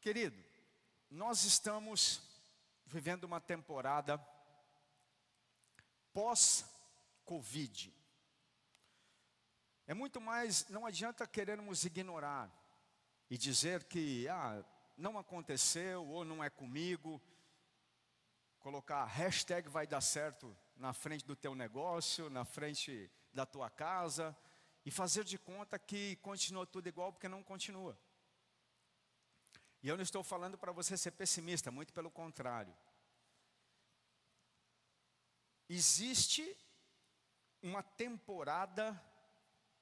Querido, nós estamos vivendo uma temporada pós-Covid. É muito mais, não adianta querermos ignorar e dizer que ah, não aconteceu ou não é comigo. Colocar hashtag vai dar certo na frente do teu negócio, na frente da tua casa e fazer de conta que continua tudo igual porque não continua. E eu não estou falando para você ser pessimista, muito pelo contrário. Existe uma temporada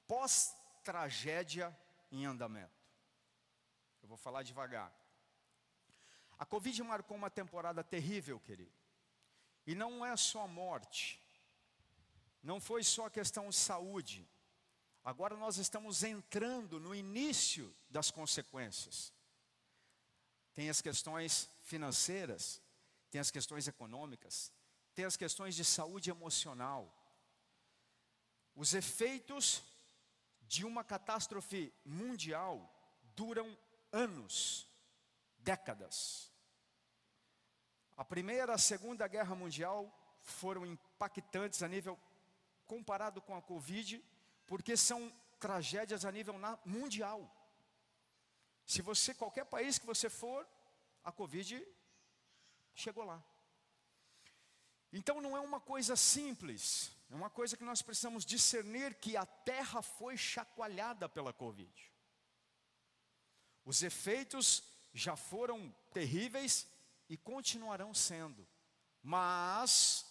pós-tragédia em andamento. Eu vou falar devagar. A Covid marcou uma temporada terrível, querido. E não é só morte, não foi só questão de saúde. Agora nós estamos entrando no início das consequências. Tem as questões financeiras, tem as questões econômicas, tem as questões de saúde emocional. Os efeitos de uma catástrofe mundial duram anos, décadas. A primeira e a segunda guerra mundial foram impactantes a nível comparado com a Covid, porque são tragédias a nível mundial. Se você, qualquer país que você for, a Covid chegou lá. Então não é uma coisa simples, é uma coisa que nós precisamos discernir que a terra foi chacoalhada pela Covid. Os efeitos já foram terríveis e continuarão sendo, mas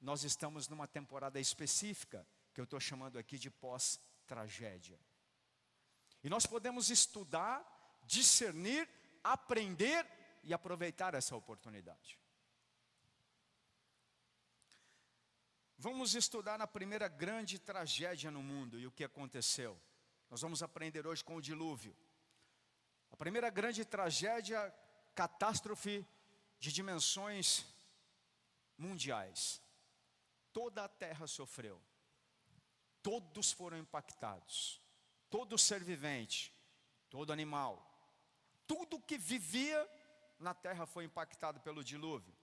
nós estamos numa temporada específica, que eu estou chamando aqui de pós-tragédia. E nós podemos estudar, discernir, aprender e aproveitar essa oportunidade. Vamos estudar a primeira grande tragédia no mundo e o que aconteceu. Nós vamos aprender hoje com o dilúvio. A primeira grande tragédia, catástrofe de dimensões mundiais. Toda a terra sofreu. Todos foram impactados. Todo ser vivente, todo animal, tudo que vivia na terra foi impactado pelo dilúvio.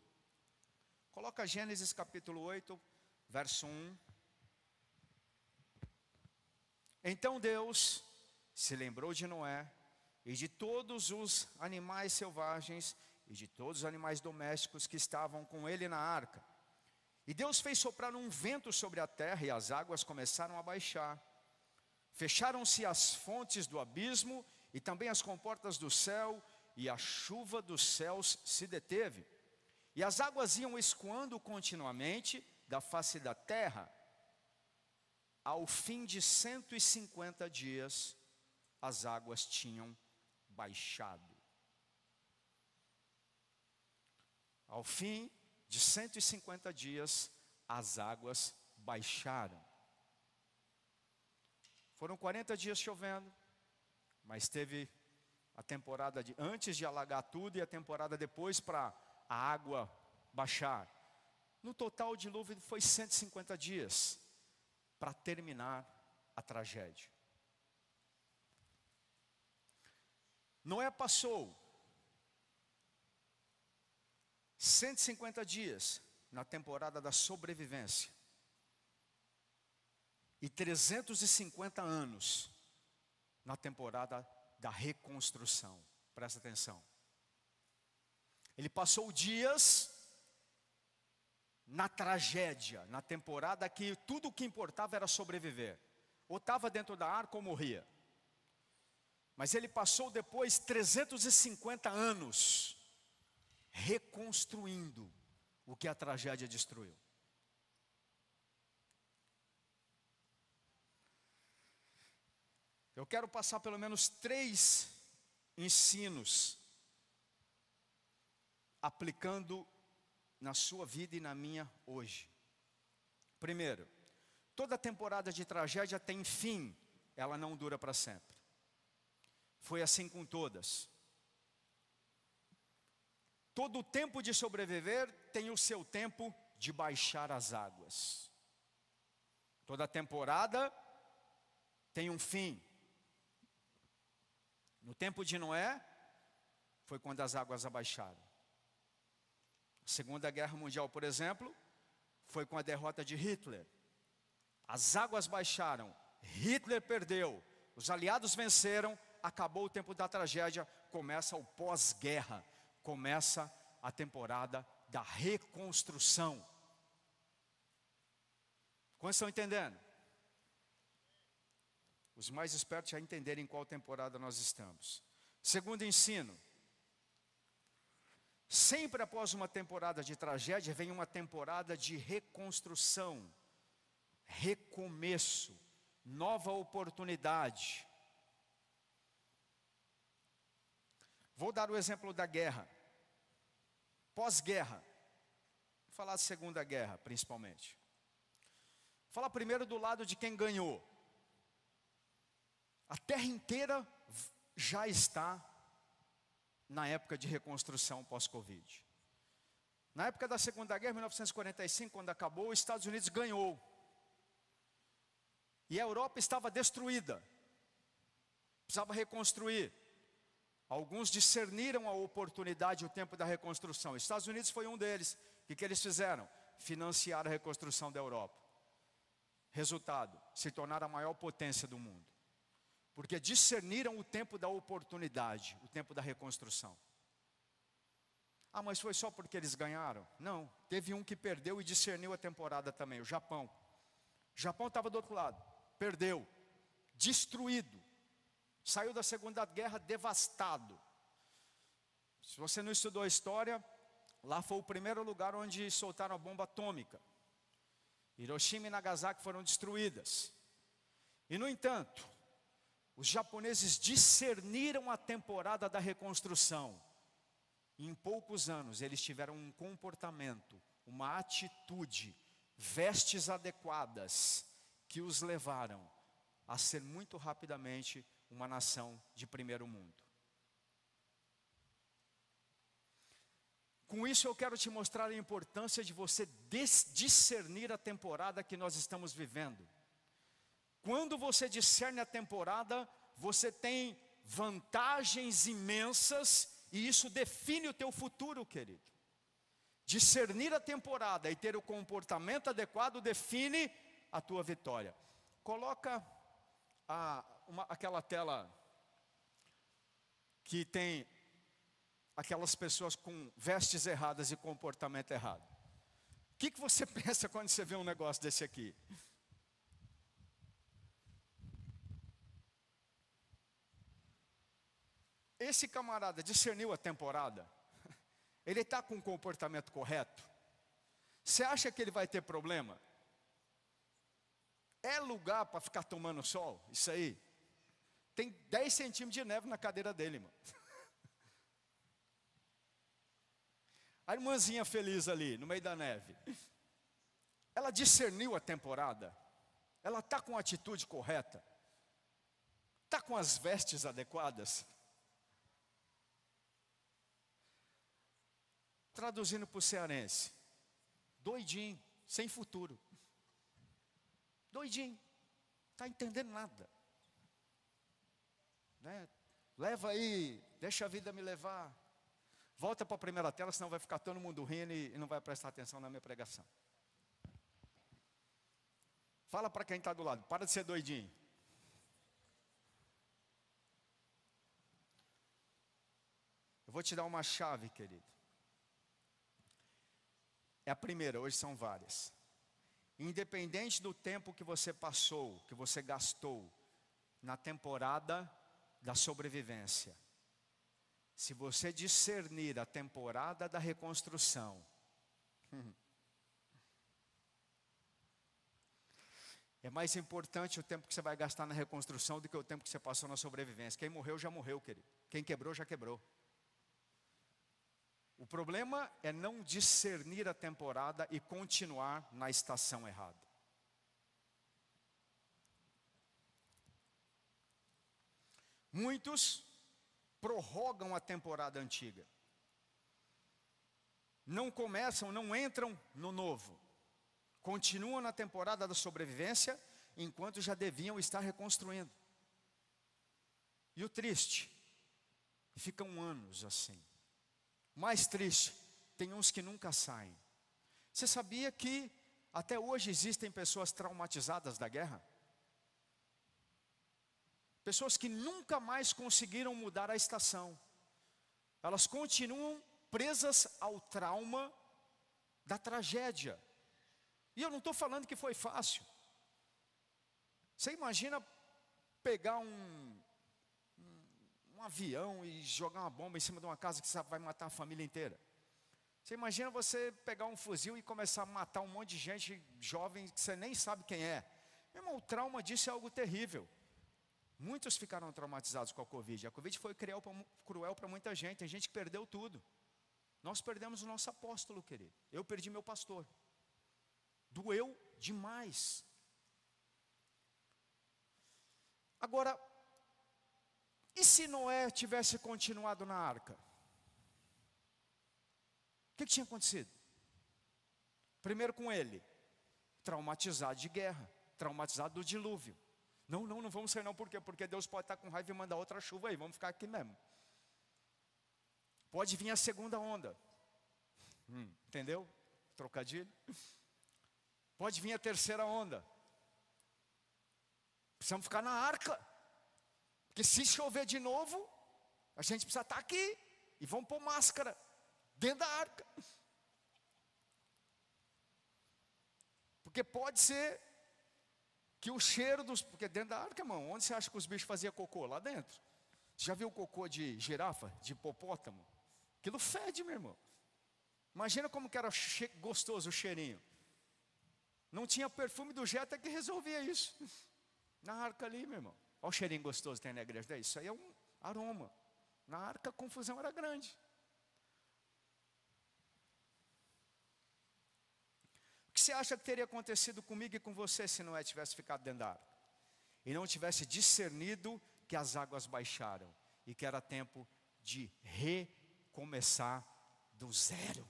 Coloca Gênesis capítulo 8, verso 1. Então Deus se lembrou de Noé e de todos os animais selvagens e de todos os animais domésticos que estavam com ele na arca. E Deus fez soprar um vento sobre a terra e as águas começaram a baixar. Fecharam-se as fontes do abismo e também as comportas do céu, e a chuva dos céus se deteve. E as águas iam escoando continuamente da face da terra, ao fim de 150 dias, as águas tinham baixado. Ao fim de 150 dias, as águas baixaram. Foram 40 dias chovendo, mas teve a temporada de antes de alagar tudo e a temporada depois para a água baixar. No total, o dilúvio foi 150 dias para terminar a tragédia. Noé passou 150 dias na temporada da sobrevivência e 350 anos na temporada da reconstrução. Presta atenção. Ele passou dias na tragédia, na temporada que tudo o que importava era sobreviver. Ou estava dentro da arca ou morria. Mas ele passou depois 350 anos reconstruindo o que a tragédia destruiu. Eu quero passar pelo menos três ensinos aplicando na sua vida e na minha hoje. Primeiro, toda temporada de tragédia tem fim, ela não dura para sempre. Foi assim com todas. Todo o tempo de sobreviver tem o seu tempo de baixar as águas. Toda temporada tem um fim. No tempo de Noé, foi quando as águas abaixaram. A Segunda Guerra Mundial, por exemplo, foi com a derrota de Hitler. As águas baixaram, Hitler perdeu, os aliados venceram, acabou o tempo da tragédia, começa o pós-guerra, começa a temporada da reconstrução. Quantos estão entendendo? Os mais espertos já entenderem em qual temporada nós estamos. Segundo ensino, sempre após uma temporada de tragédia vem uma temporada de reconstrução, recomeço, nova oportunidade. Vou dar o exemplo da guerra. Pós-guerra. Vou falar da Segunda Guerra, principalmente. Falar primeiro do lado de quem ganhou. A terra inteira já está na época de reconstrução pós-Covid. Na época da Segunda Guerra, 1945, quando acabou, os Estados Unidos ganhou. E a Europa estava destruída. Precisava reconstruir. Alguns discerniram a oportunidade e o tempo da reconstrução. Os Estados Unidos foi um deles. O que, que eles fizeram? Financiar a reconstrução da Europa. Resultado: se tornaram a maior potência do mundo. Porque discerniram o tempo da oportunidade, o tempo da reconstrução. Ah, mas foi só porque eles ganharam? Não, teve um que perdeu e discerniu a temporada também, o Japão. O Japão estava do outro lado, perdeu, destruído, saiu da Segunda Guerra devastado. Se você não estudou a história, lá foi o primeiro lugar onde soltaram a bomba atômica. Hiroshima e Nagasaki foram destruídas. E no entanto, os japoneses discerniram a temporada da reconstrução. Em poucos anos eles tiveram um comportamento, uma atitude, vestes adequadas que os levaram a ser muito rapidamente uma nação de primeiro mundo. Com isso eu quero te mostrar a importância de você discernir a temporada que nós estamos vivendo. Quando você discerne a temporada, você tem vantagens imensas e isso define o teu futuro, querido. Discernir a temporada e ter o comportamento adequado define a tua vitória. Coloca a, uma, aquela tela que tem aquelas pessoas com vestes erradas e comportamento errado. O que, que você pensa quando você vê um negócio desse aqui? Esse camarada discerniu a temporada, ele está com o comportamento correto. Você acha que ele vai ter problema? É lugar para ficar tomando sol? Isso aí. Tem 10 centímetros de neve na cadeira dele, mano. A irmãzinha feliz ali, no meio da neve. Ela discerniu a temporada. Ela está com a atitude correta. Está com as vestes adequadas. Traduzindo para o cearense. Doidinho, sem futuro. Doidinho. Está entendendo nada. Né? Leva aí, deixa a vida me levar. Volta para a primeira tela, senão vai ficar todo mundo rindo e não vai prestar atenção na minha pregação. Fala para quem está do lado, para de ser doidinho. Eu vou te dar uma chave, querido. É a primeira, hoje são várias. Independente do tempo que você passou, que você gastou na temporada da sobrevivência. Se você discernir a temporada da reconstrução, é mais importante o tempo que você vai gastar na reconstrução do que o tempo que você passou na sobrevivência. Quem morreu já morreu, querido. Quem quebrou já quebrou. O problema é não discernir a temporada e continuar na estação errada. Muitos prorrogam a temporada antiga. Não começam, não entram no novo. Continuam na temporada da sobrevivência, enquanto já deviam estar reconstruindo. E o triste E ficam anos assim. Mais triste, tem uns que nunca saem. Você sabia que até hoje existem pessoas traumatizadas da guerra? Pessoas que nunca mais conseguiram mudar a estação. Elas continuam presas ao trauma da tragédia. E eu não estou falando que foi fácil. Você imagina pegar um, avião e jogar uma bomba em cima de uma casa que vai matar a família inteira? Você imagina você pegar um fuzil e começar a matar um monte de gente jovem que você nem sabe quem é? Meu irmão, o trauma disso é algo terrível. Muitos ficaram traumatizados com a Covid. A Covid foi cruel para muita gente. Tem gente que perdeu tudo. Nós perdemos o nosso apóstolo, querido. Eu perdi meu pastor. Doeu demais. Agora, e se Noé tivesse continuado na arca? O que, que tinha acontecido? Primeiro com ele, traumatizado de guerra, traumatizado do dilúvio. Não, não, não vamos sair não, por quê? Porque Deus pode estar com raiva e mandar outra chuva aí, vamos ficar aqui mesmo. Pode vir a segunda onda. Hum, entendeu? Trocadilho. Pode vir a terceira onda. Precisamos ficar na arca. Porque se chover de novo, a gente precisa estar aqui. E vamos pôr máscara dentro da arca. Porque pode ser que o cheiro dos. Porque dentro da arca, irmão, onde você acha que os bichos faziam cocô? Lá dentro. Você já viu cocô de girafa, de hipopótamo? Aquilo fede, meu irmão. Imagina como que era gostoso o cheirinho. Não tinha perfume do Jetta que resolvia isso. Na arca ali, meu irmão. Olha o cheirinho gostoso que tem na igreja. Isso aí é um aroma. Na arca a confusão era grande. O que você acha que teria acontecido comigo e com você se Noé tivesse ficado dentro da arca? E não tivesse discernido que as águas baixaram e que era tempo de recomeçar do zero.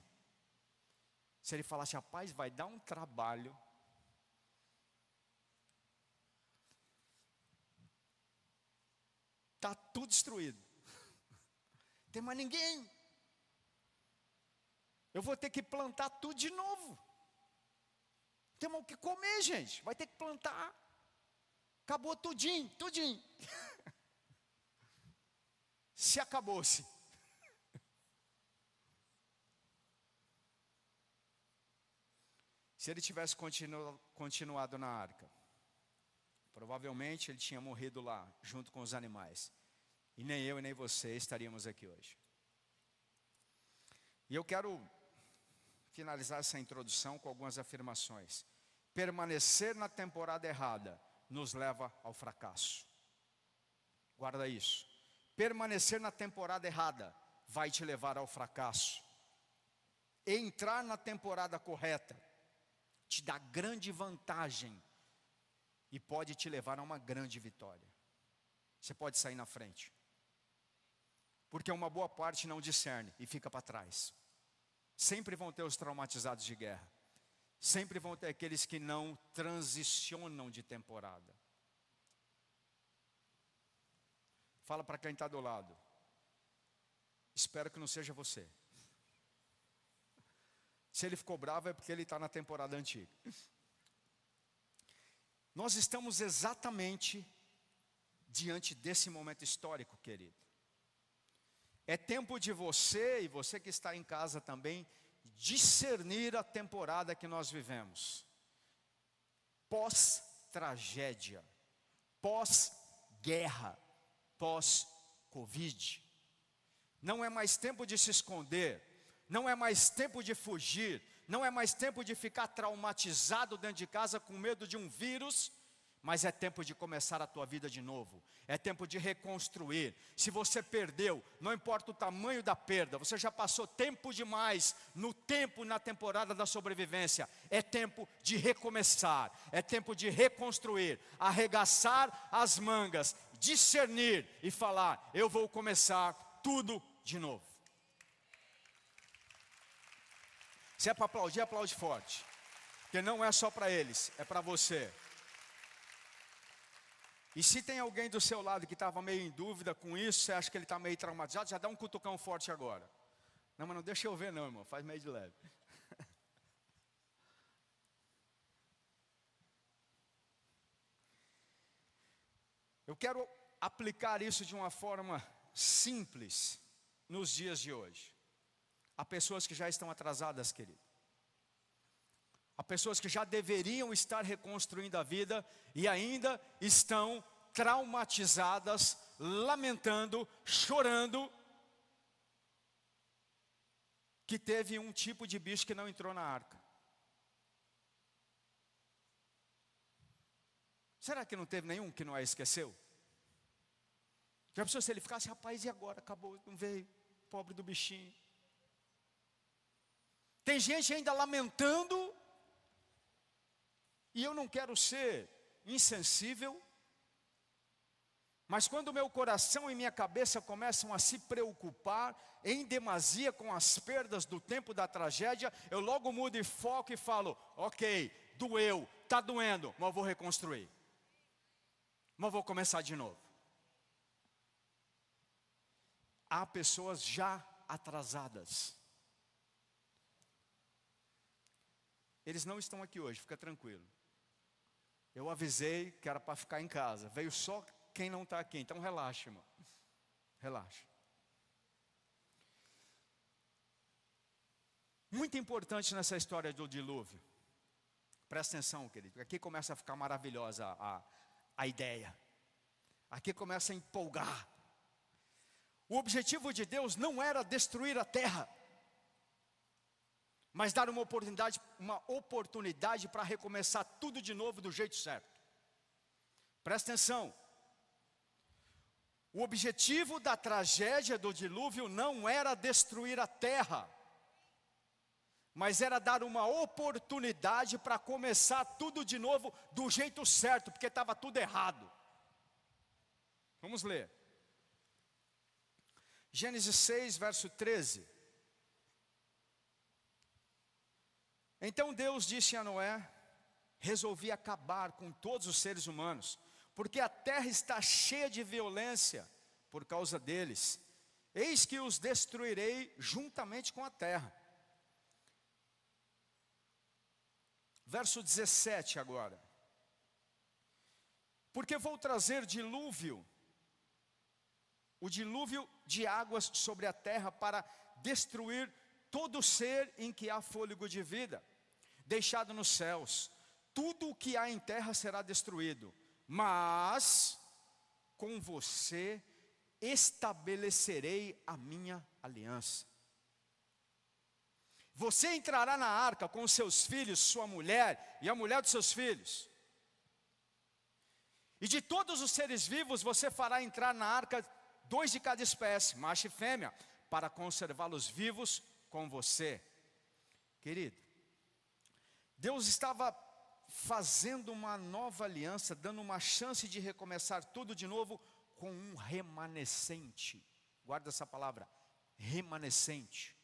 Se ele falasse, rapaz, vai dar um trabalho Está tudo destruído. Não tem mais ninguém. Eu vou ter que plantar tudo de novo. Temos o que comer, gente. Vai ter que plantar. Acabou tudinho, tudinho. Se acabou-se. Se ele tivesse continu, continuado na arca, Provavelmente ele tinha morrido lá, junto com os animais. E nem eu e nem você estaríamos aqui hoje. E eu quero finalizar essa introdução com algumas afirmações. Permanecer na temporada errada nos leva ao fracasso. Guarda isso. Permanecer na temporada errada vai te levar ao fracasso. Entrar na temporada correta te dá grande vantagem e pode te levar a uma grande vitória. Você pode sair na frente. Porque uma boa parte não discerne e fica para trás. Sempre vão ter os traumatizados de guerra. Sempre vão ter aqueles que não transicionam de temporada. Fala para quem está do lado. Espero que não seja você. Se ele ficou bravo é porque ele está na temporada antiga. Nós estamos exatamente diante desse momento histórico, querido. É tempo de você e você que está em casa também discernir a temporada que nós vivemos. Pós-tragédia, pós-guerra, pós-Covid. Não é mais tempo de se esconder, não é mais tempo de fugir, não é mais tempo de ficar traumatizado dentro de casa com medo de um vírus, mas é tempo de começar a tua vida de novo. É tempo de reconstruir. Se você perdeu, não importa o tamanho da perda, você já passou tempo demais no tempo na temporada da sobrevivência. É tempo de recomeçar, é tempo de reconstruir, arregaçar as mangas, discernir e falar: eu vou começar tudo de novo. Se é para aplaudir, aplaude forte. Porque não é só para eles, é para você. E se tem alguém do seu lado que estava meio em dúvida com isso, você acha que ele está meio traumatizado, já dá um cutucão forte agora. Não, mas não deixa eu ver não, irmão, faz meio de leve. Eu quero aplicar isso de uma forma simples nos dias de hoje. Há pessoas que já estão atrasadas, querido. Há pessoas que já deveriam estar reconstruindo a vida e ainda estão traumatizadas, lamentando, chorando, que teve um tipo de bicho que não entrou na arca. Será que não teve nenhum que não a esqueceu? Já pensou se ele ficasse, rapaz, e agora? Acabou, não veio, pobre do bichinho. Tem gente ainda lamentando, e eu não quero ser insensível, mas quando meu coração e minha cabeça começam a se preocupar em demasia com as perdas do tempo da tragédia, eu logo mudo de foco e falo: ok, doeu, está doendo, mas vou reconstruir, mas vou começar de novo. Há pessoas já atrasadas. Eles não estão aqui hoje, fica tranquilo. Eu avisei que era para ficar em casa. Veio só quem não está aqui. Então relaxa, irmão. Relaxa. Muito importante nessa história do dilúvio. Presta atenção, querido. Aqui começa a ficar maravilhosa a, a ideia. Aqui começa a empolgar. O objetivo de Deus não era destruir a terra, mas dar uma oportunidade, uma oportunidade para recomeçar tudo de novo do jeito certo. Presta atenção. O objetivo da tragédia do dilúvio não era destruir a terra, mas era dar uma oportunidade para começar tudo de novo do jeito certo, porque estava tudo errado. Vamos ler. Gênesis 6, verso 13. Então Deus disse a Noé: Resolvi acabar com todos os seres humanos porque a terra está cheia de violência por causa deles. Eis que os destruirei juntamente com a terra. Verso 17 agora. Porque vou trazer dilúvio, o dilúvio de águas sobre a terra para destruir todo ser em que há fôlego de vida, deixado nos céus. Tudo o que há em terra será destruído mas com você estabelecerei a minha aliança. Você entrará na arca com seus filhos, sua mulher e a mulher dos seus filhos. E de todos os seres vivos você fará entrar na arca dois de cada espécie, macho e fêmea, para conservá-los vivos com você. Querido, Deus estava fazendo uma nova aliança, dando uma chance de recomeçar tudo de novo com um remanescente. Guarda essa palavra, remanescente.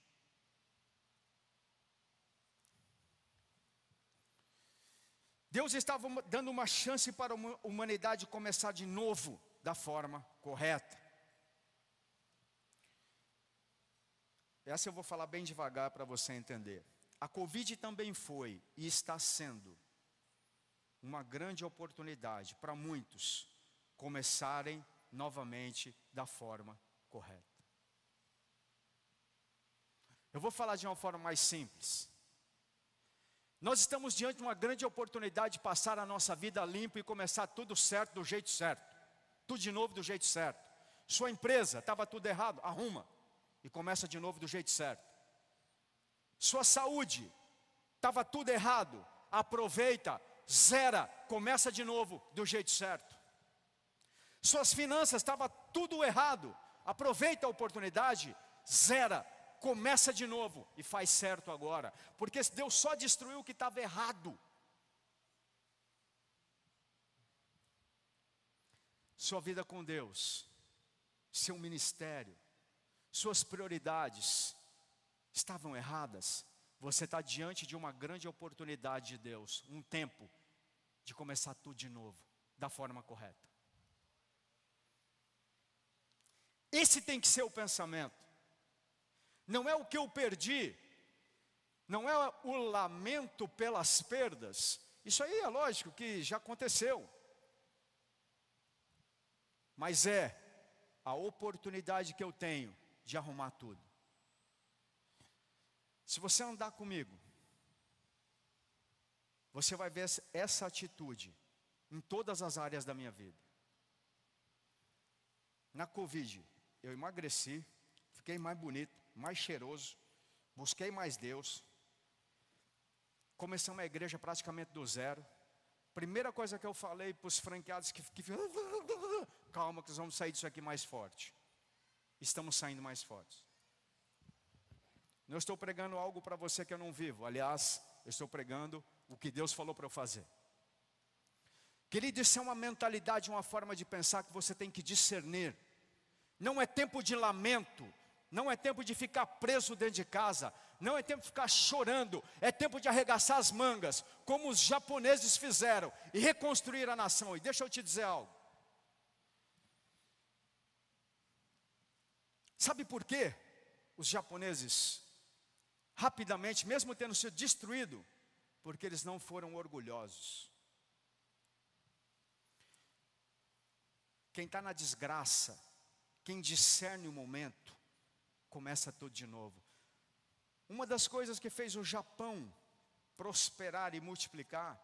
Deus estava dando uma chance para a humanidade começar de novo da forma correta. Essa eu vou falar bem devagar para você entender. A Covid também foi e está sendo uma grande oportunidade para muitos começarem novamente da forma correta. Eu vou falar de uma forma mais simples. Nós estamos diante de uma grande oportunidade de passar a nossa vida limpa e começar tudo certo do jeito certo. Tudo de novo do jeito certo. Sua empresa estava tudo errado, arruma e começa de novo do jeito certo. Sua saúde estava tudo errado, aproveita zera, começa de novo do jeito certo. Suas finanças estava tudo errado, aproveita a oportunidade, zera, começa de novo e faz certo agora, porque Deus só destruiu o que estava errado. Sua vida com Deus, seu ministério, suas prioridades estavam erradas, você está diante de uma grande oportunidade de Deus, um tempo de começar tudo de novo, da forma correta. Esse tem que ser o pensamento. Não é o que eu perdi, não é o lamento pelas perdas. Isso aí é lógico que já aconteceu. Mas é a oportunidade que eu tenho de arrumar tudo. Se você andar comigo, você vai ver essa atitude em todas as áreas da minha vida. Na Covid, eu emagreci, fiquei mais bonito, mais cheiroso, busquei mais Deus. Começamos a igreja praticamente do zero. Primeira coisa que eu falei para os franqueados que, que calma que nós vamos sair disso aqui mais forte. Estamos saindo mais fortes. Não estou pregando algo para você que eu não vivo. Aliás, eu estou pregando o que Deus falou para eu fazer. Querido, isso é uma mentalidade, uma forma de pensar que você tem que discernir. Não é tempo de lamento, não é tempo de ficar preso dentro de casa, não é tempo de ficar chorando, é tempo de arregaçar as mangas, como os japoneses fizeram, e reconstruir a nação. E deixa eu te dizer algo. Sabe por quê? Os japoneses, rapidamente, mesmo tendo sido destruído, porque eles não foram orgulhosos. Quem está na desgraça, quem discerne o momento, começa tudo de novo. Uma das coisas que fez o Japão prosperar e multiplicar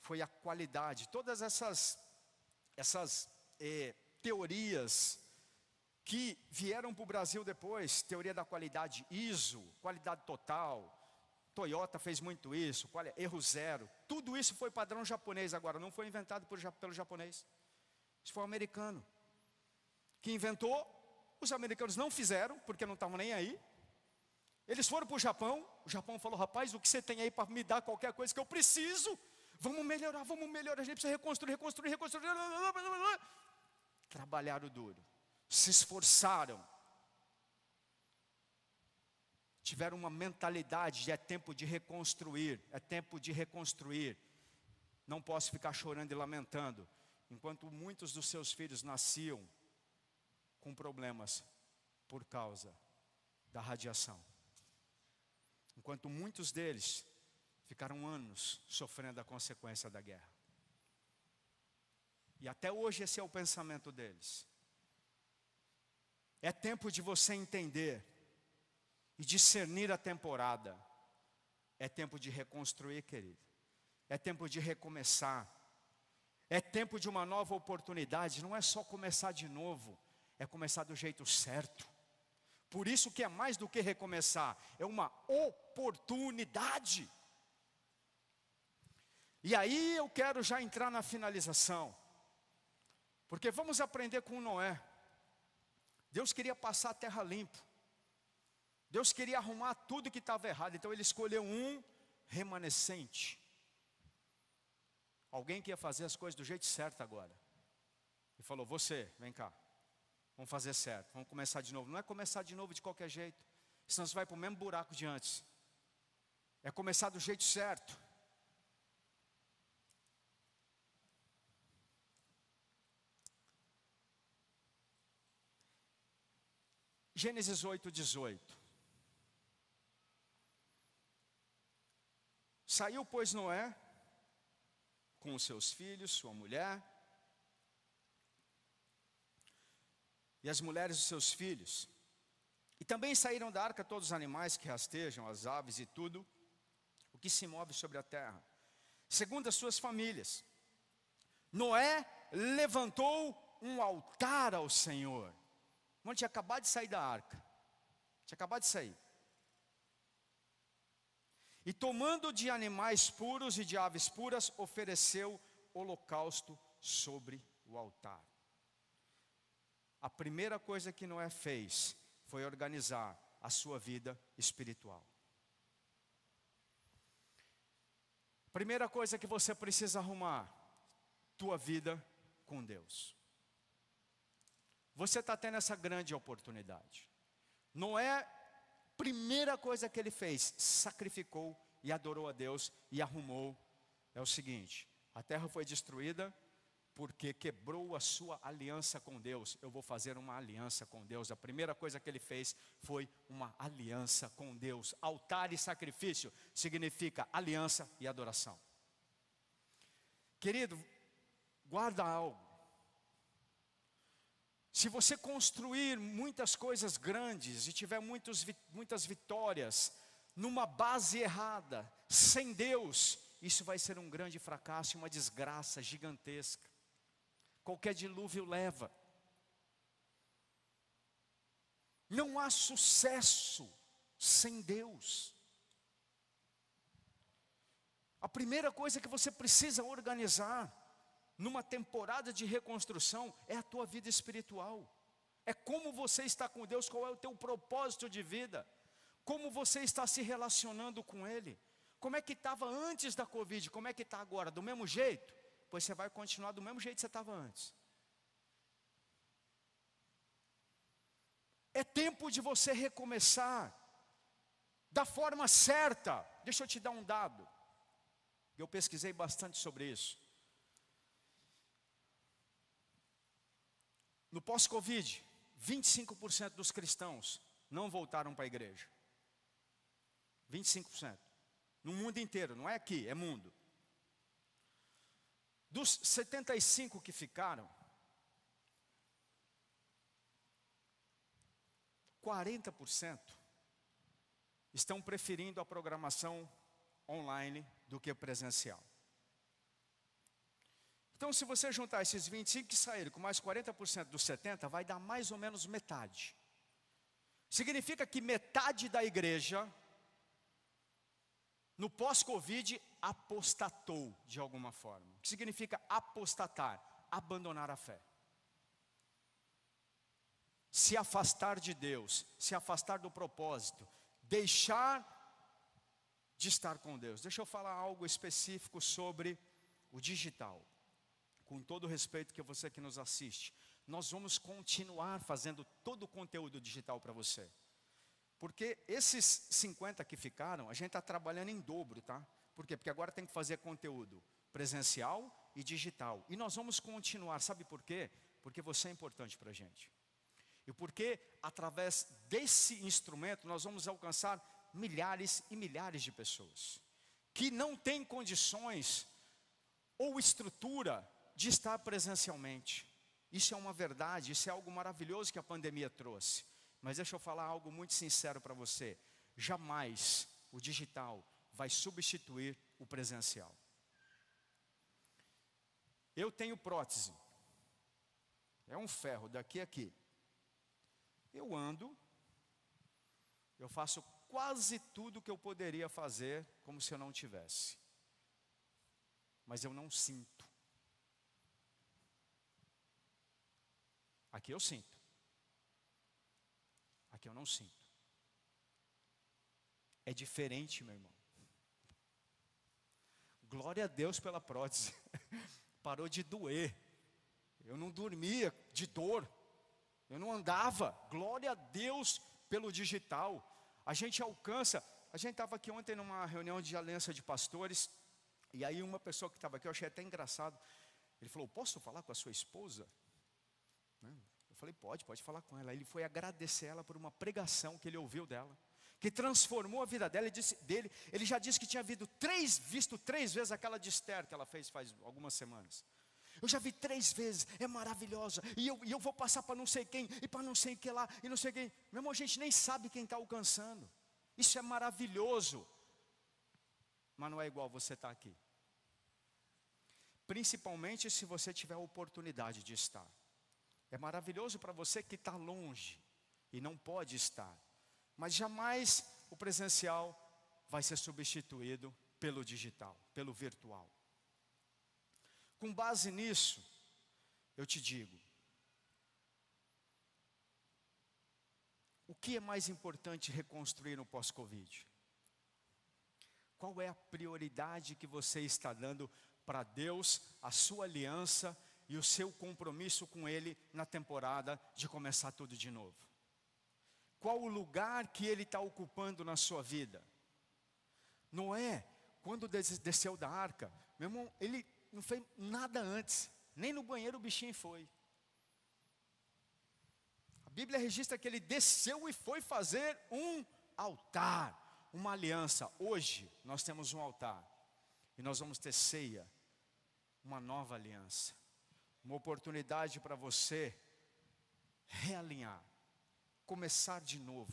foi a qualidade. Todas essas, essas eh, teorias que vieram para o Brasil depois, teoria da qualidade ISO, qualidade total, Toyota fez muito isso, erro zero, tudo isso foi padrão japonês agora, não foi inventado por, pelo japonês, isso foi o americano, que inventou, os americanos não fizeram, porque não estavam nem aí, eles foram para o Japão, o Japão falou, rapaz, o que você tem aí para me dar qualquer coisa que eu preciso, vamos melhorar, vamos melhorar, a gente precisa reconstruir, reconstruir, reconstruir, trabalharam duro, se esforçaram, tiveram uma mentalidade de é tempo de reconstruir, é tempo de reconstruir. Não posso ficar chorando e lamentando, enquanto muitos dos seus filhos nasciam com problemas por causa da radiação. Enquanto muitos deles ficaram anos sofrendo a consequência da guerra. E até hoje esse é o pensamento deles. É tempo de você entender e discernir a temporada. É tempo de reconstruir, querido. É tempo de recomeçar. É tempo de uma nova oportunidade. Não é só começar de novo, é começar do jeito certo. Por isso que é mais do que recomeçar, é uma oportunidade. E aí eu quero já entrar na finalização. Porque vamos aprender com Noé. Deus queria passar a terra limpo. Deus queria arrumar tudo que estava errado, então ele escolheu um remanescente. Alguém que ia fazer as coisas do jeito certo agora. E falou: Você, vem cá, vamos fazer certo, vamos começar de novo. Não é começar de novo de qualquer jeito, senão você vai para o mesmo buraco de antes. É começar do jeito certo. Gênesis 8, 18. Saiu, pois, Noé com os seus filhos, sua mulher, e as mulheres dos seus filhos. E também saíram da arca todos os animais que rastejam, as aves e tudo, o que se move sobre a terra, segundo as suas famílias. Noé levantou um altar ao Senhor. Mano, tinha acabado de sair da arca. Tinha acabado de sair. E tomando de animais puros e de aves puras, ofereceu holocausto sobre o altar. A primeira coisa que Noé fez foi organizar a sua vida espiritual. Primeira coisa que você precisa arrumar, tua vida com Deus. Você está tendo essa grande oportunidade. Noé primeira coisa que ele fez, sacrificou e adorou a Deus e arrumou. É o seguinte: a terra foi destruída, porque quebrou a sua aliança com Deus. Eu vou fazer uma aliança com Deus. A primeira coisa que ele fez foi uma aliança com Deus. Altar e sacrifício significa aliança e adoração. Querido, guarda algo. Se você construir muitas coisas grandes e tiver muitos, muitas vitórias numa base errada, sem Deus, isso vai ser um grande fracasso e uma desgraça gigantesca. Qualquer dilúvio leva. Não há sucesso sem Deus. A primeira coisa que você precisa organizar numa temporada de reconstrução é a tua vida espiritual. É como você está com Deus, qual é o teu propósito de vida, como você está se relacionando com Ele. Como é que estava antes da Covid? Como é que está agora? Do mesmo jeito? Pois você vai continuar do mesmo jeito que você estava antes. É tempo de você recomeçar da forma certa. Deixa eu te dar um dado. Eu pesquisei bastante sobre isso. No pós-Covid, 25% dos cristãos não voltaram para a igreja. 25%. No mundo inteiro, não é aqui, é mundo. Dos 75 que ficaram, 40% estão preferindo a programação online do que presencial. Então, se você juntar esses 25 que saíram com mais 40% dos 70, vai dar mais ou menos metade. Significa que metade da igreja no pós-Covid, apostatou de alguma forma. O que significa apostatar? Abandonar a fé. Se afastar de Deus, se afastar do propósito, deixar de estar com Deus. Deixa eu falar algo específico sobre o digital. Com todo o respeito que você que nos assiste, nós vamos continuar fazendo todo o conteúdo digital para você. Porque esses 50 que ficaram, a gente está trabalhando em dobro, tá? Por quê? Porque agora tem que fazer conteúdo presencial e digital. E nós vamos continuar, sabe por quê? Porque você é importante para a gente. E porque através desse instrumento nós vamos alcançar milhares e milhares de pessoas que não têm condições ou estrutura de estar presencialmente. Isso é uma verdade, isso é algo maravilhoso que a pandemia trouxe. Mas deixa eu falar algo muito sincero para você: jamais o digital vai substituir o presencial. Eu tenho prótese, é um ferro daqui a aqui. Eu ando, eu faço quase tudo que eu poderia fazer como se eu não tivesse, mas eu não sinto. Aqui eu sinto que eu não sinto. É diferente, meu irmão. Glória a Deus pela prótese. Parou de doer. Eu não dormia de dor. Eu não andava. Glória a Deus pelo digital. A gente alcança. A gente estava aqui ontem numa reunião de aliança de pastores. E aí uma pessoa que estava aqui, eu achei até engraçado. Ele falou: Posso falar com a sua esposa? Falei, pode, pode falar com ela. Ele foi agradecer ela por uma pregação que ele ouviu dela, que transformou a vida dela e disse, dele. Ele já disse que tinha visto três, visto três vezes aquela de Esther que ela fez faz algumas semanas. Eu já vi três vezes, é maravilhosa. E eu, e eu vou passar para não sei quem, e para não sei que lá, e não sei quem. Meu irmão, a gente nem sabe quem está alcançando. Isso é maravilhoso. Mas não é igual você estar tá aqui. Principalmente se você tiver a oportunidade de estar. É maravilhoso para você que está longe e não pode estar. Mas jamais o presencial vai ser substituído pelo digital, pelo virtual. Com base nisso, eu te digo: o que é mais importante reconstruir no pós-Covid? Qual é a prioridade que você está dando para Deus, a sua aliança e o seu compromisso com Ele na temporada de começar tudo de novo? Qual o lugar que Ele está ocupando na sua vida? Noé, quando desceu da arca, meu irmão, ele não fez nada antes. Nem no banheiro o bichinho foi. A Bíblia registra que ele desceu e foi fazer um altar, uma aliança. Hoje nós temos um altar e nós vamos ter ceia, uma nova aliança, uma oportunidade para você realinhar, começar de novo,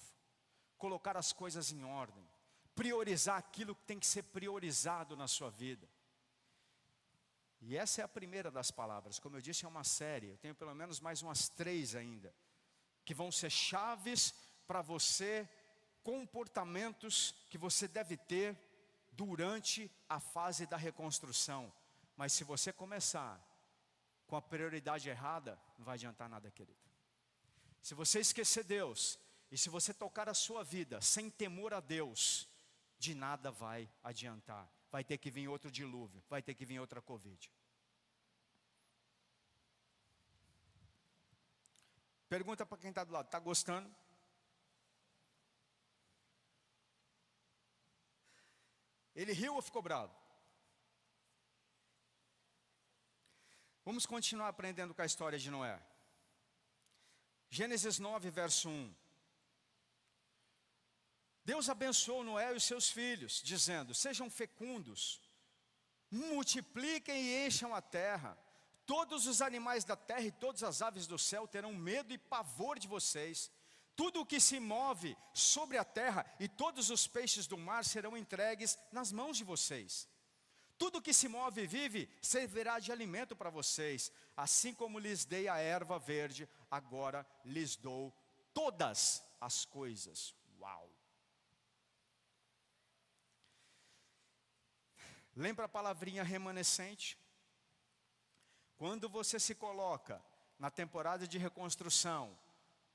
colocar as coisas em ordem, priorizar aquilo que tem que ser priorizado na sua vida. E essa é a primeira das palavras, como eu disse, é uma série, eu tenho pelo menos mais umas três ainda, que vão ser chaves para você, comportamentos que você deve ter durante a fase da reconstrução. Mas se você começar com a prioridade errada, não vai adiantar nada, querido. Se você esquecer Deus, e se você tocar a sua vida sem temor a Deus, de nada vai adiantar. Vai ter que vir outro dilúvio, vai ter que vir outra Covid. Pergunta para quem está do lado: está gostando? Ele riu ou ficou bravo? Vamos continuar aprendendo com a história de Noé. Gênesis 9, verso 1. Deus abençoou Noé e os seus filhos, dizendo: Sejam fecundos, multipliquem e encham a terra. Todos os animais da terra e todas as aves do céu terão medo e pavor de vocês. Tudo o que se move sobre a terra e todos os peixes do mar serão entregues nas mãos de vocês. Tudo que se move e vive servirá de alimento para vocês. Assim como lhes dei a erva verde, agora lhes dou todas as coisas. Uau! Lembra a palavrinha remanescente? Quando você se coloca na temporada de reconstrução,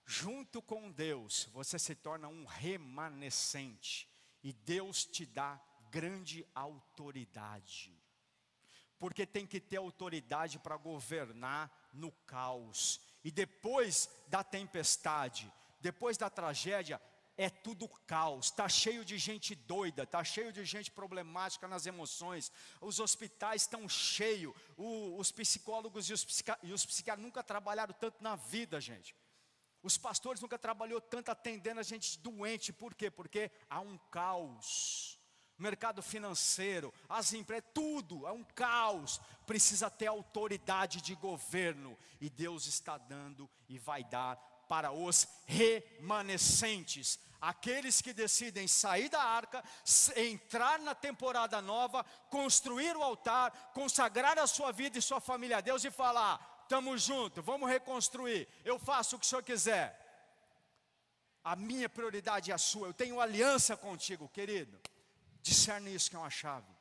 junto com Deus, você se torna um remanescente. E Deus te dá grande autoridade. Porque tem que ter autoridade para governar no caos. E depois da tempestade, depois da tragédia, é tudo caos, está cheio de gente doida, está cheio de gente problemática nas emoções, os hospitais estão cheios, os psicólogos e os, e os psiquiatras nunca trabalharam tanto na vida, gente. Os pastores nunca trabalhou tanto atendendo a gente doente, por quê? Porque há um caos. Mercado financeiro, as empresas, tudo é um caos. Precisa ter autoridade de governo. E Deus está dando e vai dar para os remanescentes, aqueles que decidem sair da arca, entrar na temporada nova, construir o altar, consagrar a sua vida e sua família a Deus e falar: estamos juntos, vamos reconstruir, eu faço o que o senhor quiser. A minha prioridade é a sua, eu tenho aliança contigo, querido. Discerne isso que é uma chave.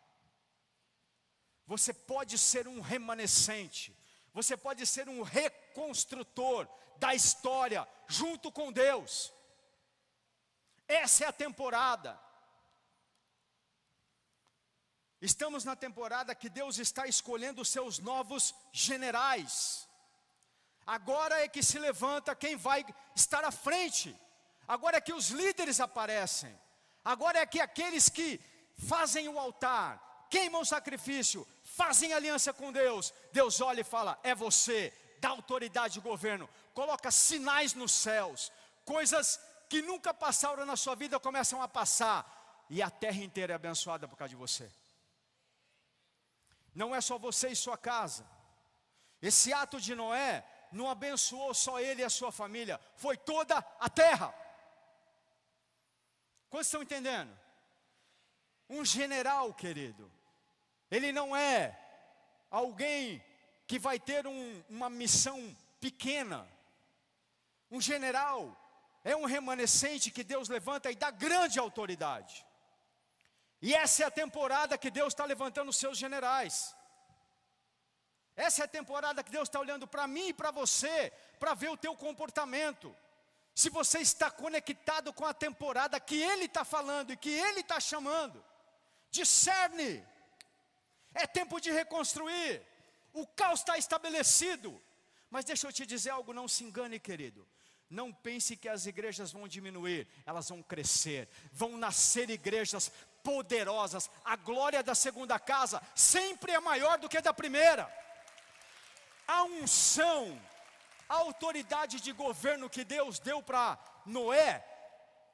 Você pode ser um remanescente, você pode ser um reconstrutor da história junto com Deus. Essa é a temporada. Estamos na temporada que Deus está escolhendo os seus novos generais. Agora é que se levanta quem vai estar à frente. Agora é que os líderes aparecem. Agora é que aqueles que fazem o altar, queimam o sacrifício, fazem aliança com Deus, Deus olha e fala: é você, dá autoridade de governo, coloca sinais nos céus, coisas que nunca passaram na sua vida começam a passar, e a terra inteira é abençoada por causa de você. Não é só você e sua casa. Esse ato de Noé não abençoou só ele e a sua família, foi toda a terra. Quantos estão entendendo? Um general, querido, ele não é alguém que vai ter um, uma missão pequena. Um general é um remanescente que Deus levanta e dá grande autoridade. E essa é a temporada que Deus está levantando os seus generais. Essa é a temporada que Deus está olhando para mim e para você, para ver o teu comportamento. Se você está conectado com a temporada que Ele está falando e que Ele está chamando, discerne. É tempo de reconstruir. O caos está estabelecido. Mas deixa eu te dizer algo, não se engane, querido. Não pense que as igrejas vão diminuir, elas vão crescer. Vão nascer igrejas poderosas. A glória da segunda casa sempre é maior do que a da primeira. a unção, a autoridade de governo que Deus deu para Noé,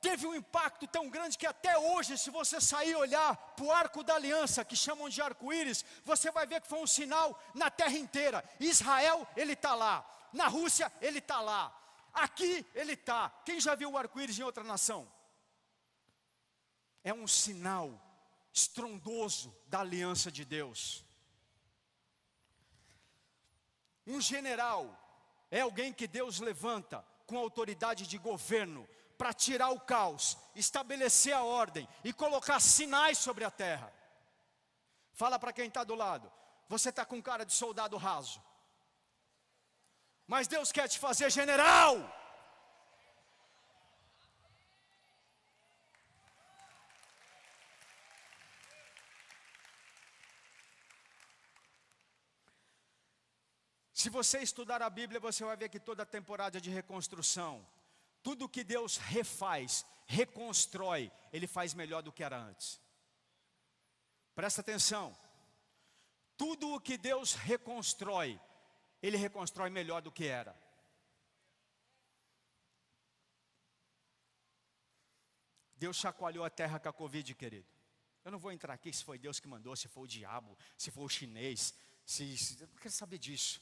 teve um impacto tão grande que até hoje, se você sair olhar para o arco da aliança, que chamam de arco-íris, você vai ver que foi um sinal na terra inteira. Israel, ele está lá. Na Rússia, ele está lá. Aqui, ele está. Quem já viu o arco-íris em outra nação? É um sinal estrondoso da aliança de Deus. Um general é alguém que Deus levanta com autoridade de governo para tirar o caos, estabelecer a ordem e colocar sinais sobre a terra. Fala para quem está do lado, você está com cara de soldado raso, mas Deus quer te fazer general. Se você estudar a Bíblia, você vai ver que toda temporada de reconstrução, tudo que Deus refaz, reconstrói, Ele faz melhor do que era antes. Presta atenção. Tudo o que Deus reconstrói, Ele reconstrói melhor do que era. Deus chacoalhou a terra com a Covid, querido. Eu não vou entrar aqui se foi Deus que mandou, se foi o diabo, se foi o chinês, se, se eu não quero saber disso.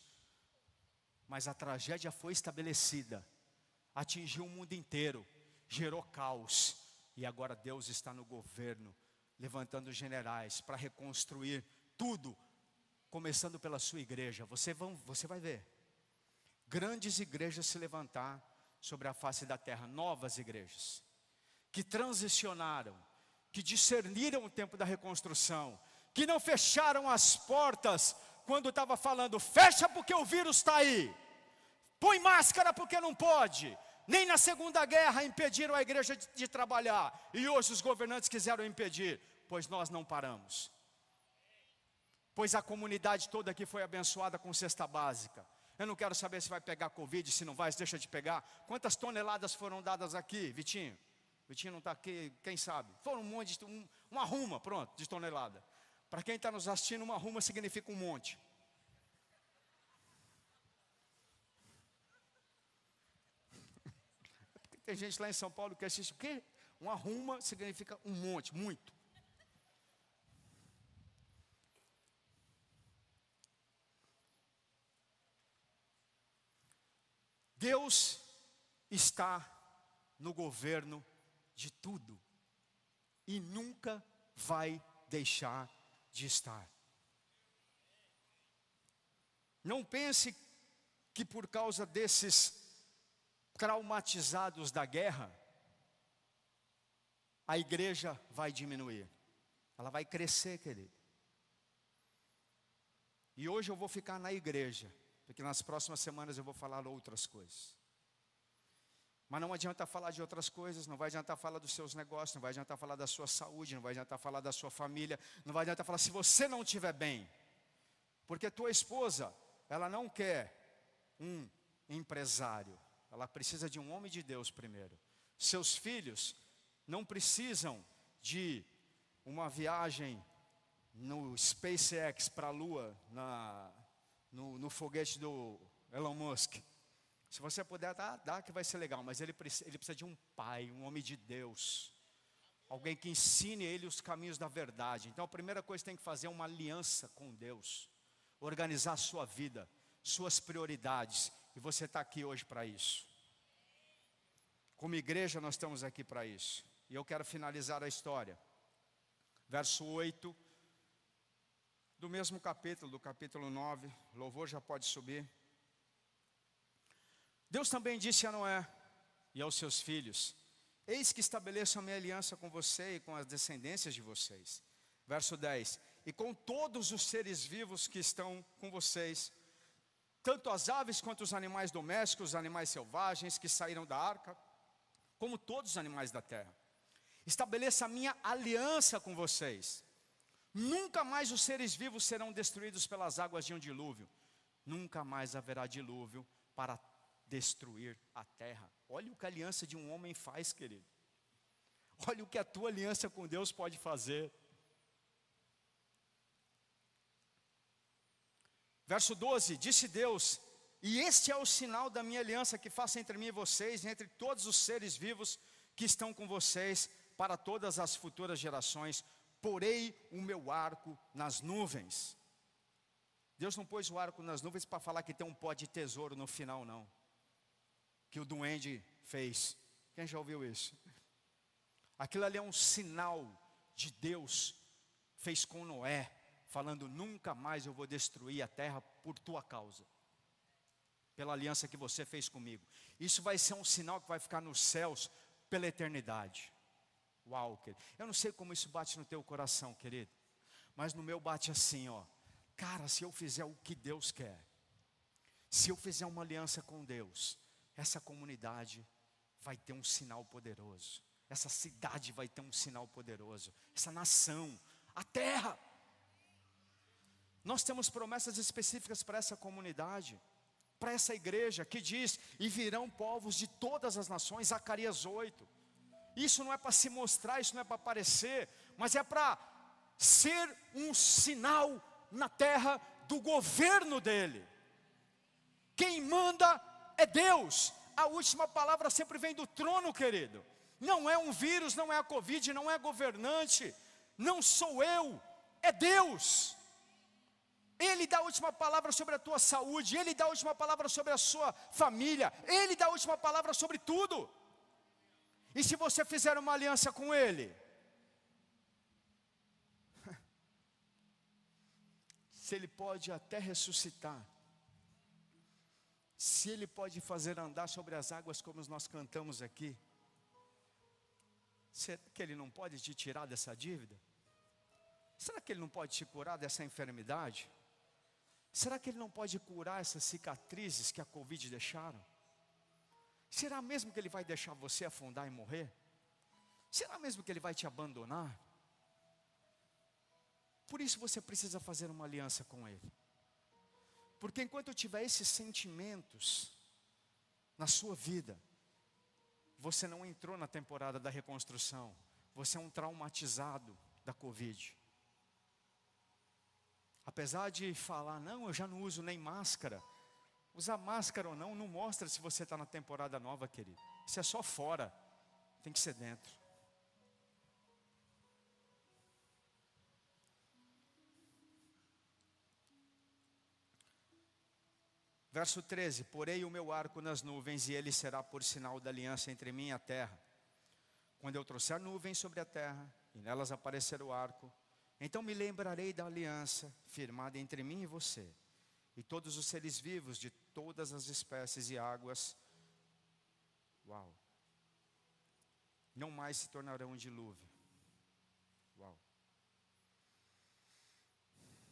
Mas a tragédia foi estabelecida atingiu o mundo inteiro, gerou caos, e agora Deus está no governo, levantando generais para reconstruir tudo, começando pela sua igreja. Você, vão, você vai ver grandes igrejas se levantar sobre a face da terra, novas igrejas, que transicionaram, que discerniram o tempo da reconstrução, que não fecharam as portas quando estava falando, fecha porque o vírus está aí, põe máscara porque não pode, nem na Segunda Guerra impediram a igreja de, de trabalhar. E hoje os governantes quiseram impedir, pois nós não paramos. Pois a comunidade toda aqui foi abençoada com cesta básica. Eu não quero saber se vai pegar Covid, se não vai, se deixa de pegar. Quantas toneladas foram dadas aqui, Vitinho? Vitinho não está aqui, quem sabe? Foram um monte um, uma ruma, pronto, de tonelada. Para quem está nos assistindo, uma ruma significa um monte. Tem gente lá em São Paulo que assiste o quê? Uma ruma significa um monte, muito. Deus está no governo de tudo e nunca vai deixar de estar. Não pense que por causa desses traumatizados da guerra, a igreja vai diminuir. Ela vai crescer, querido. E hoje eu vou ficar na igreja, porque nas próximas semanas eu vou falar outras coisas. Mas não adianta falar de outras coisas, não vai adiantar falar dos seus negócios, não vai adiantar falar da sua saúde, não vai adiantar falar da sua família, não vai adiantar falar se você não estiver bem. Porque tua esposa, ela não quer um empresário, ela precisa de um homem de Deus primeiro. Seus filhos não precisam de uma viagem no SpaceX para a Lua, na, no, no, foguete do Elon Musk. Se você puder dar, dá que vai ser legal, mas ele, ele precisa de um pai, um homem de Deus. Alguém que ensine ele os caminhos da verdade. Então a primeira coisa que tem que fazer é uma aliança com Deus. Organizar a sua vida, suas prioridades e você está aqui hoje para isso. Como igreja, nós estamos aqui para isso. E eu quero finalizar a história. Verso 8, do mesmo capítulo, do capítulo 9. Louvor já pode subir. Deus também disse a Noé e aos seus filhos: Eis que estabeleço a minha aliança com você e com as descendências de vocês. Verso 10: E com todos os seres vivos que estão com vocês, tanto as aves quanto os animais domésticos, os animais selvagens que saíram da arca, como todos os animais da terra. Estabeleça a minha aliança com vocês. Nunca mais os seres vivos serão destruídos pelas águas de um dilúvio. Nunca mais haverá dilúvio para destruir a terra. Olha o que a aliança de um homem faz, querido. Olha o que a tua aliança com Deus pode fazer. Verso 12: Disse Deus: E este é o sinal da minha aliança que faço entre mim e vocês, e entre todos os seres vivos que estão com vocês, para todas as futuras gerações. Porei o meu arco nas nuvens. Deus não pôs o arco nas nuvens para falar que tem um pó de tesouro no final, não. Que o duende fez. Quem já ouviu isso? Aquilo ali é um sinal de Deus, fez com Noé, falando: nunca mais eu vou destruir a terra por tua causa, pela aliança que você fez comigo. Isso vai ser um sinal que vai ficar nos céus pela eternidade. Uau, querido. Eu não sei como isso bate no teu coração, querido, mas no meu bate assim, ó. Cara, se eu fizer o que Deus quer, se eu fizer uma aliança com Deus, essa comunidade vai ter um sinal poderoso, essa cidade vai ter um sinal poderoso, essa nação, a terra. Nós temos promessas específicas para essa comunidade, para essa igreja, que diz: e virão povos de todas as nações, Zacarias 8. Isso não é para se mostrar, isso não é para aparecer, mas é para ser um sinal na terra do governo dele. Quem manda é Deus. A última palavra sempre vem do trono, querido. Não é um vírus, não é a Covid, não é governante, não sou eu, é Deus. Ele dá a última palavra sobre a tua saúde, Ele dá a última palavra sobre a sua família, Ele dá a última palavra sobre tudo. E se você fizer uma aliança com Ele, se Ele pode até ressuscitar, se Ele pode fazer andar sobre as águas como nós cantamos aqui, será que Ele não pode te tirar dessa dívida? Será que Ele não pode te curar dessa enfermidade? Será que Ele não pode curar essas cicatrizes que a Covid deixaram? Será mesmo que Ele vai deixar você afundar e morrer? Será mesmo que Ele vai te abandonar? Por isso você precisa fazer uma aliança com Ele. Porque enquanto tiver esses sentimentos na sua vida, você não entrou na temporada da reconstrução, você é um traumatizado da Covid. Apesar de falar, não, eu já não uso nem máscara. Usar máscara ou não, não mostra se você está na temporada nova, querido. Isso é só fora, tem que ser dentro. Verso 13: Porei o meu arco nas nuvens, e ele será por sinal da aliança entre mim e a terra. Quando eu trouxer nuvens sobre a terra, e nelas aparecer o arco, então me lembrarei da aliança firmada entre mim e você, e todos os seres vivos de todas as espécies e águas. Uau! Não mais se tornarão um dilúvio.